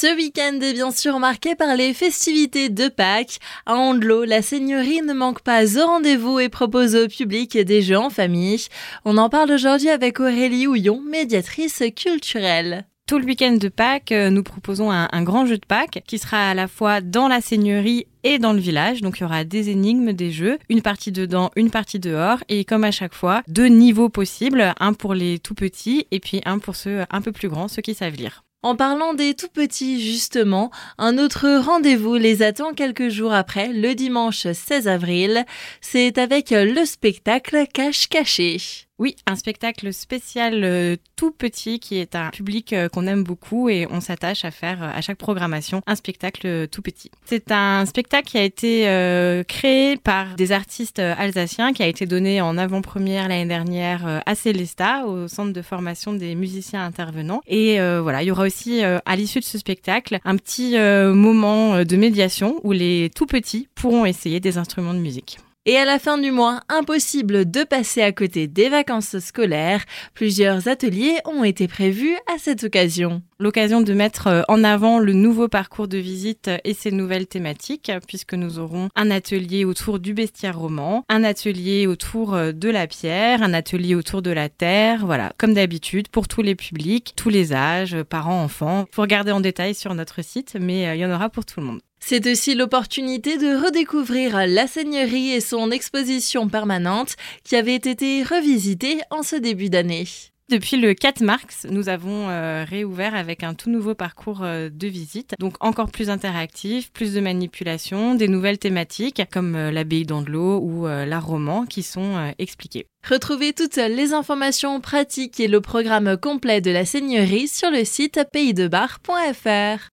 Ce week-end est bien sûr marqué par les festivités de Pâques. À Andelot, la Seigneurie ne manque pas au rendez-vous et propose au public des jeux en famille. On en parle aujourd'hui avec Aurélie Houillon, médiatrice culturelle. Tout le week-end de Pâques, euh, nous proposons un, un, grand jeu de Pâques qui sera à la fois dans la seigneurie et dans le village. Donc il y aura des énigmes, des jeux, une partie dedans, une partie dehors. Et comme à chaque fois, deux niveaux possibles, un pour les tout petits et puis un pour ceux un peu plus grands, ceux qui savent lire. En parlant des tout petits, justement, un autre rendez-vous les attend quelques jours après, le dimanche 16 avril. C'est avec le spectacle Cache Caché. Oui, un spectacle spécial euh, tout petit qui est un public euh, qu'on aime beaucoup et on s'attache à faire euh, à chaque programmation un spectacle tout petit. C'est un spectacle qui a été créé par des artistes alsaciens, qui a été donné en avant-première l'année dernière à Célesta, au centre de formation des musiciens intervenants. Et voilà, il y aura aussi à l'issue de ce spectacle un petit moment de médiation où les tout petits pourront essayer des instruments de musique. Et à la fin du mois, impossible de passer à côté des vacances scolaires. Plusieurs ateliers ont été prévus à cette occasion. L'occasion de mettre euh, en avant le nouveau parcours de visite et ses nouvelles thématiques, puisque nous aurons un atelier autour du bestiaire roman, un atelier autour euh, de la pierre, un atelier autour de la terre, voilà, comme d'habitude, pour tous les publics, tous les âges, parents, enfants. Faut regarder en détail sur notre site, mais euh, il y en aura pour tout le monde. C'est aussi l'opportunité de redécouvrir la Seigneurie et son exposition permanente qui avait été revisitée en ce début d'année. Depuis le 4 mars, nous avons euh, réouvert avec un tout nouveau parcours euh, de visite, donc encore plus interactif, plus de manipulation, des nouvelles thématiques comme euh, l'abbaye d'Andelot ou la roman qui sont expliquées. Retrouvez toutes les informations pratiques et le programme complet de la Seigneurie sur le site paysdebar.fr.